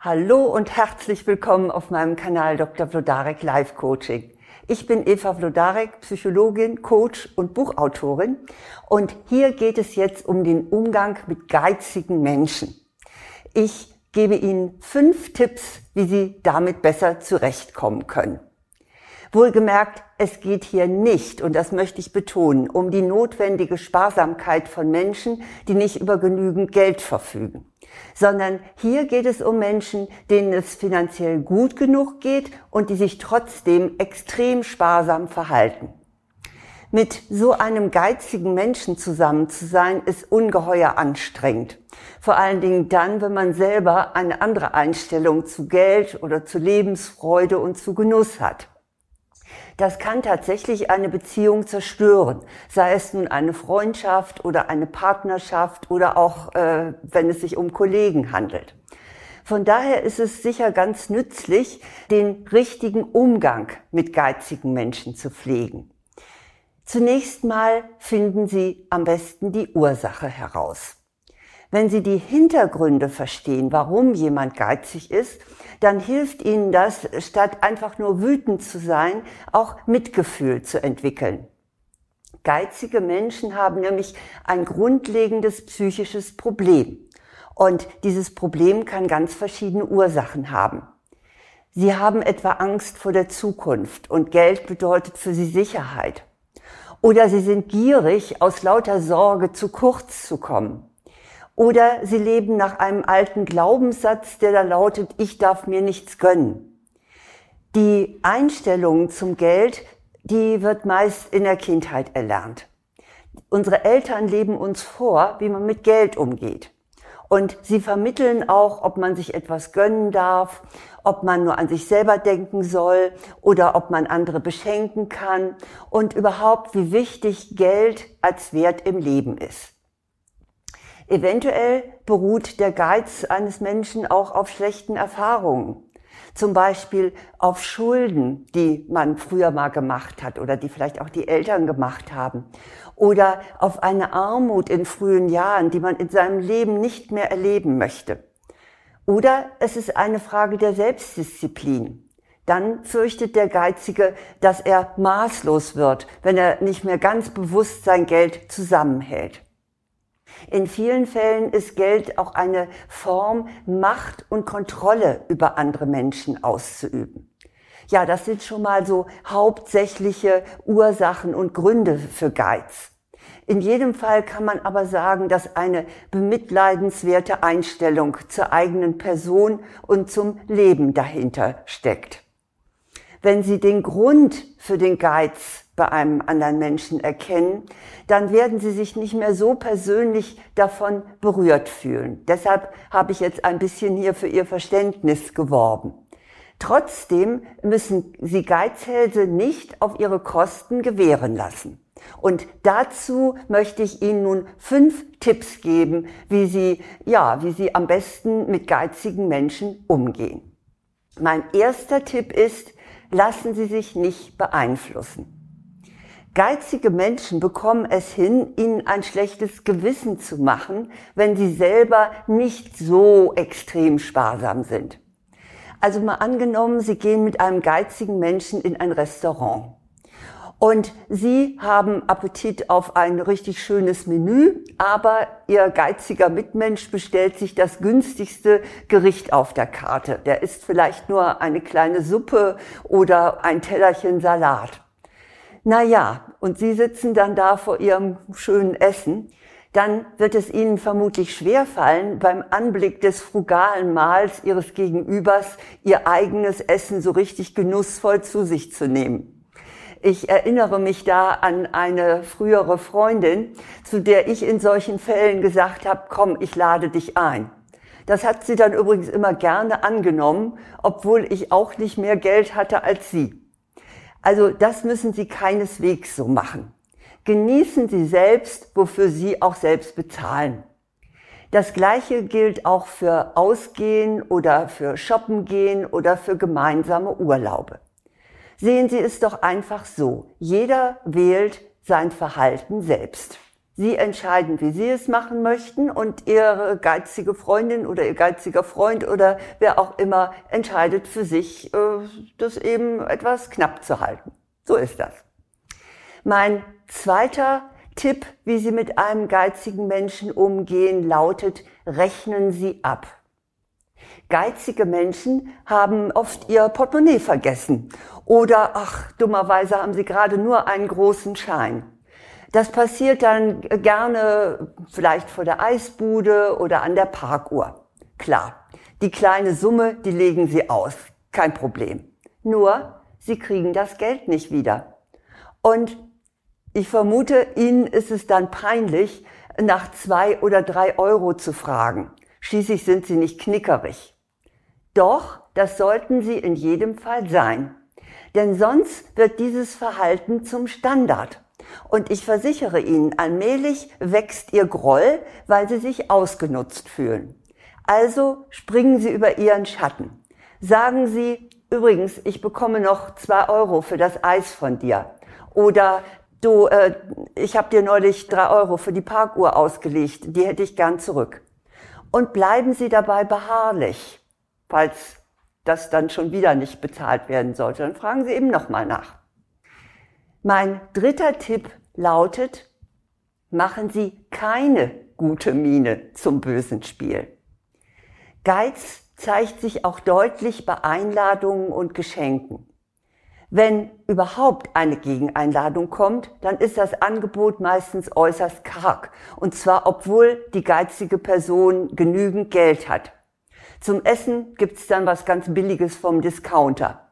Hallo und herzlich willkommen auf meinem Kanal Dr. Vlodarek Live Coaching. Ich bin Eva Vlodarek, Psychologin, Coach und Buchautorin und hier geht es jetzt um den Umgang mit geizigen Menschen. Ich gebe Ihnen fünf Tipps, wie Sie damit besser zurechtkommen können. Wohlgemerkt, es geht hier nicht, und das möchte ich betonen, um die notwendige Sparsamkeit von Menschen, die nicht über genügend Geld verfügen, sondern hier geht es um Menschen, denen es finanziell gut genug geht und die sich trotzdem extrem sparsam verhalten. Mit so einem geizigen Menschen zusammen zu sein, ist ungeheuer anstrengend. Vor allen Dingen dann, wenn man selber eine andere Einstellung zu Geld oder zu Lebensfreude und zu Genuss hat. Das kann tatsächlich eine Beziehung zerstören, sei es nun eine Freundschaft oder eine Partnerschaft oder auch, äh, wenn es sich um Kollegen handelt. Von daher ist es sicher ganz nützlich, den richtigen Umgang mit geizigen Menschen zu pflegen. Zunächst mal finden Sie am besten die Ursache heraus. Wenn Sie die Hintergründe verstehen, warum jemand geizig ist, dann hilft Ihnen das, statt einfach nur wütend zu sein, auch Mitgefühl zu entwickeln. Geizige Menschen haben nämlich ein grundlegendes psychisches Problem. Und dieses Problem kann ganz verschiedene Ursachen haben. Sie haben etwa Angst vor der Zukunft und Geld bedeutet für sie Sicherheit. Oder sie sind gierig aus lauter Sorge zu kurz zu kommen. Oder sie leben nach einem alten Glaubenssatz, der da lautet, ich darf mir nichts gönnen. Die Einstellung zum Geld, die wird meist in der Kindheit erlernt. Unsere Eltern leben uns vor, wie man mit Geld umgeht. Und sie vermitteln auch, ob man sich etwas gönnen darf, ob man nur an sich selber denken soll oder ob man andere beschenken kann und überhaupt, wie wichtig Geld als Wert im Leben ist. Eventuell beruht der Geiz eines Menschen auch auf schlechten Erfahrungen. Zum Beispiel auf Schulden, die man früher mal gemacht hat oder die vielleicht auch die Eltern gemacht haben. Oder auf eine Armut in frühen Jahren, die man in seinem Leben nicht mehr erleben möchte. Oder es ist eine Frage der Selbstdisziplin. Dann fürchtet der Geizige, dass er maßlos wird, wenn er nicht mehr ganz bewusst sein Geld zusammenhält. In vielen Fällen ist Geld auch eine Form, Macht und Kontrolle über andere Menschen auszuüben. Ja, das sind schon mal so hauptsächliche Ursachen und Gründe für Geiz. In jedem Fall kann man aber sagen, dass eine bemitleidenswerte Einstellung zur eigenen Person und zum Leben dahinter steckt. Wenn Sie den Grund für den Geiz bei einem anderen Menschen erkennen, dann werden sie sich nicht mehr so persönlich davon berührt fühlen. Deshalb habe ich jetzt ein bisschen hier für ihr Verständnis geworben. Trotzdem müssen Sie Geizhälse nicht auf ihre Kosten gewähren lassen. Und dazu möchte ich Ihnen nun fünf Tipps geben, wie Sie, ja, wie Sie am besten mit geizigen Menschen umgehen. Mein erster Tipp ist, lassen Sie sich nicht beeinflussen. Geizige Menschen bekommen es hin, ihnen ein schlechtes Gewissen zu machen, wenn sie selber nicht so extrem sparsam sind. Also mal angenommen, Sie gehen mit einem geizigen Menschen in ein Restaurant. Und Sie haben Appetit auf ein richtig schönes Menü, aber Ihr geiziger Mitmensch bestellt sich das günstigste Gericht auf der Karte. Der isst vielleicht nur eine kleine Suppe oder ein Tellerchen Salat. Na ja, und Sie sitzen dann da vor Ihrem schönen Essen, dann wird es Ihnen vermutlich schwerfallen, beim Anblick des frugalen Mahls Ihres Gegenübers Ihr eigenes Essen so richtig genussvoll zu sich zu nehmen. Ich erinnere mich da an eine frühere Freundin, zu der ich in solchen Fällen gesagt habe, komm, ich lade dich ein. Das hat sie dann übrigens immer gerne angenommen, obwohl ich auch nicht mehr Geld hatte als sie. Also das müssen Sie keineswegs so machen. Genießen Sie selbst, wofür Sie auch selbst bezahlen. Das Gleiche gilt auch für Ausgehen oder für Shoppen gehen oder für gemeinsame Urlaube. Sehen Sie es doch einfach so. Jeder wählt sein Verhalten selbst. Sie entscheiden, wie Sie es machen möchten und Ihre geizige Freundin oder Ihr geiziger Freund oder wer auch immer entscheidet für sich, äh, das eben etwas knapp zu halten. So ist das. Mein zweiter Tipp, wie Sie mit einem geizigen Menschen umgehen, lautet, rechnen Sie ab. Geizige Menschen haben oft ihr Portemonnaie vergessen oder, ach, dummerweise haben sie gerade nur einen großen Schein. Das passiert dann gerne vielleicht vor der Eisbude oder an der Parkuhr. Klar, die kleine Summe, die legen sie aus. Kein Problem. Nur, sie kriegen das Geld nicht wieder. Und ich vermute, Ihnen ist es dann peinlich, nach zwei oder drei Euro zu fragen. Schließlich sind Sie nicht knickerig. Doch, das sollten Sie in jedem Fall sein. Denn sonst wird dieses Verhalten zum Standard. Und ich versichere Ihnen, allmählich wächst Ihr Groll, weil Sie sich ausgenutzt fühlen. Also springen Sie über Ihren Schatten. Sagen Sie, übrigens, ich bekomme noch zwei Euro für das Eis von dir. Oder du, äh, ich habe dir neulich drei Euro für die Parkuhr ausgelegt, die hätte ich gern zurück. Und bleiben Sie dabei beharrlich, falls das dann schon wieder nicht bezahlt werden sollte. Dann fragen Sie eben nochmal nach. Mein dritter Tipp lautet, machen Sie keine gute Miene zum bösen Spiel. Geiz zeigt sich auch deutlich bei Einladungen und Geschenken. Wenn überhaupt eine Gegeneinladung kommt, dann ist das Angebot meistens äußerst karg. Und zwar obwohl die geizige Person genügend Geld hat. Zum Essen gibt's dann was ganz Billiges vom Discounter.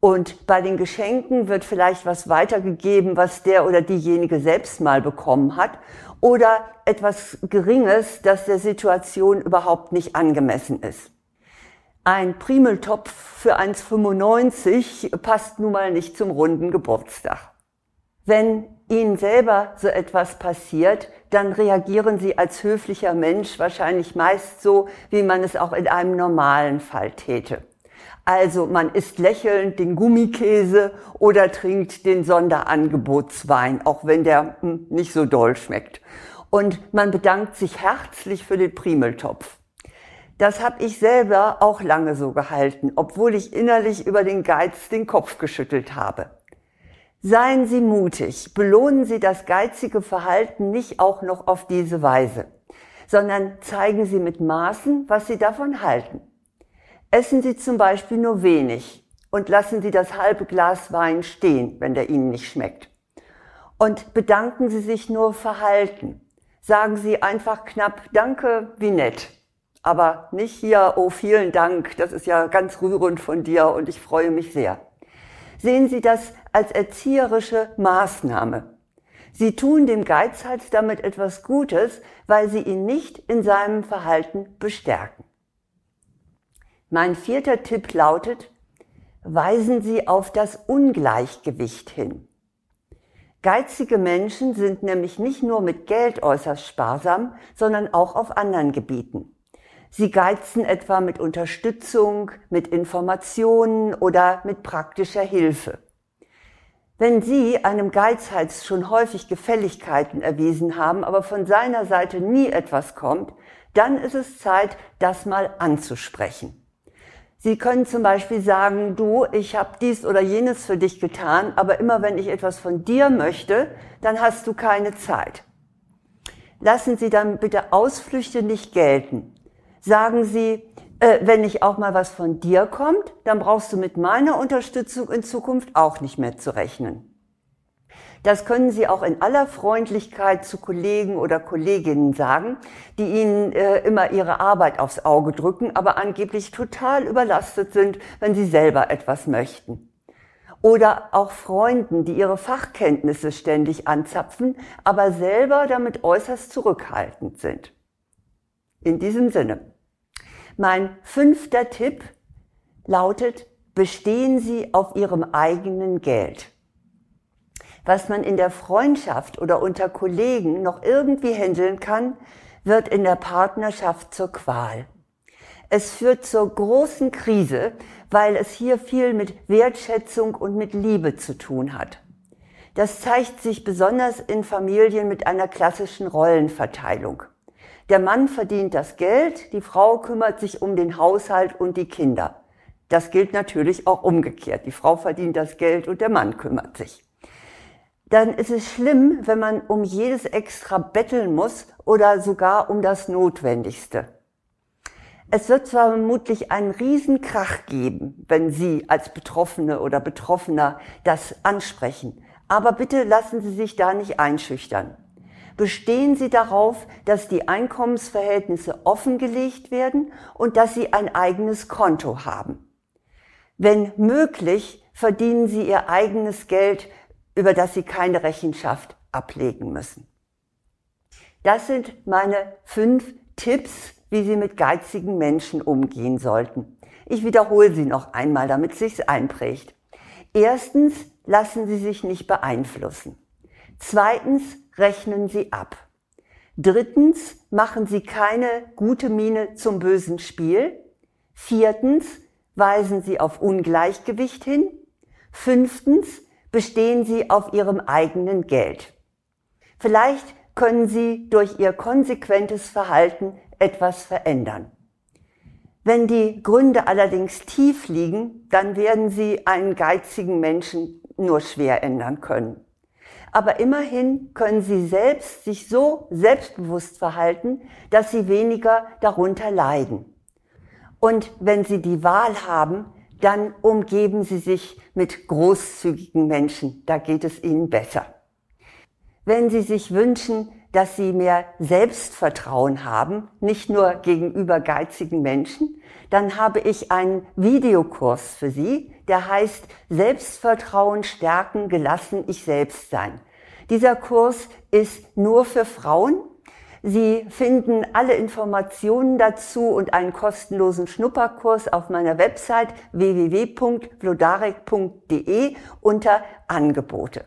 Und bei den Geschenken wird vielleicht was weitergegeben, was der oder diejenige selbst mal bekommen hat oder etwas Geringes, das der Situation überhaupt nicht angemessen ist. Ein Primeltopf für 1,95 passt nun mal nicht zum runden Geburtstag. Wenn Ihnen selber so etwas passiert, dann reagieren Sie als höflicher Mensch wahrscheinlich meist so, wie man es auch in einem normalen Fall täte. Also man isst lächelnd den Gummikäse oder trinkt den Sonderangebotswein, auch wenn der hm, nicht so doll schmeckt. Und man bedankt sich herzlich für den Primeltopf. Das habe ich selber auch lange so gehalten, obwohl ich innerlich über den Geiz den Kopf geschüttelt habe. Seien Sie mutig, belohnen Sie das geizige Verhalten nicht auch noch auf diese Weise, sondern zeigen Sie mit Maßen, was Sie davon halten. Essen Sie zum Beispiel nur wenig und lassen Sie das halbe Glas Wein stehen, wenn der Ihnen nicht schmeckt. Und bedanken Sie sich nur verhalten. Sagen Sie einfach knapp Danke, wie nett. Aber nicht hier, oh vielen Dank, das ist ja ganz rührend von dir und ich freue mich sehr. Sehen Sie das als erzieherische Maßnahme. Sie tun dem Geizhals damit etwas Gutes, weil Sie ihn nicht in seinem Verhalten bestärken. Mein vierter Tipp lautet, weisen Sie auf das Ungleichgewicht hin. Geizige Menschen sind nämlich nicht nur mit Geld äußerst sparsam, sondern auch auf anderen Gebieten. Sie geizen etwa mit Unterstützung, mit Informationen oder mit praktischer Hilfe. Wenn Sie einem Geizhals schon häufig Gefälligkeiten erwiesen haben, aber von seiner Seite nie etwas kommt, dann ist es Zeit, das mal anzusprechen. Sie können zum Beispiel sagen, du, ich habe dies oder jenes für dich getan, aber immer wenn ich etwas von dir möchte, dann hast du keine Zeit. Lassen Sie dann bitte Ausflüchte nicht gelten. Sagen Sie, äh, wenn nicht auch mal was von dir kommt, dann brauchst du mit meiner Unterstützung in Zukunft auch nicht mehr zu rechnen. Das können Sie auch in aller Freundlichkeit zu Kollegen oder Kolleginnen sagen, die Ihnen äh, immer Ihre Arbeit aufs Auge drücken, aber angeblich total überlastet sind, wenn Sie selber etwas möchten. Oder auch Freunden, die ihre Fachkenntnisse ständig anzapfen, aber selber damit äußerst zurückhaltend sind. In diesem Sinne. Mein fünfter Tipp lautet, bestehen Sie auf Ihrem eigenen Geld was man in der Freundschaft oder unter Kollegen noch irgendwie handeln kann, wird in der Partnerschaft zur Qual. Es führt zur großen Krise, weil es hier viel mit Wertschätzung und mit Liebe zu tun hat. Das zeigt sich besonders in Familien mit einer klassischen Rollenverteilung. Der Mann verdient das Geld, die Frau kümmert sich um den Haushalt und die Kinder. Das gilt natürlich auch umgekehrt. Die Frau verdient das Geld und der Mann kümmert sich. Dann ist es schlimm, wenn man um jedes extra betteln muss oder sogar um das Notwendigste. Es wird zwar vermutlich einen Riesenkrach geben, wenn Sie als Betroffene oder Betroffener das ansprechen. Aber bitte lassen Sie sich da nicht einschüchtern. Bestehen Sie darauf, dass die Einkommensverhältnisse offengelegt werden und dass Sie ein eigenes Konto haben. Wenn möglich, verdienen Sie Ihr eigenes Geld, über das Sie keine Rechenschaft ablegen müssen. Das sind meine fünf Tipps, wie Sie mit geizigen Menschen umgehen sollten. Ich wiederhole sie noch einmal, damit es sich einprägt. Erstens, lassen Sie sich nicht beeinflussen. Zweitens, rechnen Sie ab. Drittens, machen Sie keine gute Miene zum bösen Spiel. Viertens, weisen Sie auf Ungleichgewicht hin. Fünftens, bestehen Sie auf Ihrem eigenen Geld. Vielleicht können Sie durch Ihr konsequentes Verhalten etwas verändern. Wenn die Gründe allerdings tief liegen, dann werden sie einen geizigen Menschen nur schwer ändern können. Aber immerhin können sie selbst sich so selbstbewusst verhalten, dass sie weniger darunter leiden. Und wenn sie die Wahl haben, dann umgeben sie sich mit großzügigen Menschen. Da geht es ihnen besser. Wenn sie sich wünschen, dass sie mehr Selbstvertrauen haben, nicht nur gegenüber geizigen Menschen, dann habe ich einen Videokurs für Sie, der heißt Selbstvertrauen stärken, gelassen ich selbst sein. Dieser Kurs ist nur für Frauen. Sie finden alle Informationen dazu und einen kostenlosen Schnupperkurs auf meiner Website www.vlodarek.de unter Angebote.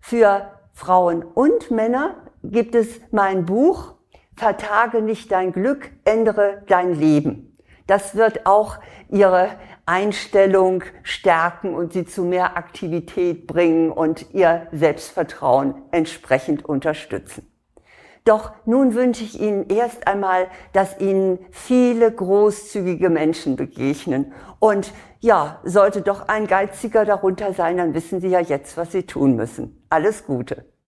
Für Frauen und Männer gibt es mein Buch Vertage nicht dein Glück, ändere dein Leben. Das wird auch ihre Einstellung stärken und sie zu mehr Aktivität bringen und ihr Selbstvertrauen entsprechend unterstützen. Doch nun wünsche ich Ihnen erst einmal, dass Ihnen viele großzügige Menschen begegnen. Und ja, sollte doch ein Geiziger darunter sein, dann wissen Sie ja jetzt, was Sie tun müssen. Alles Gute.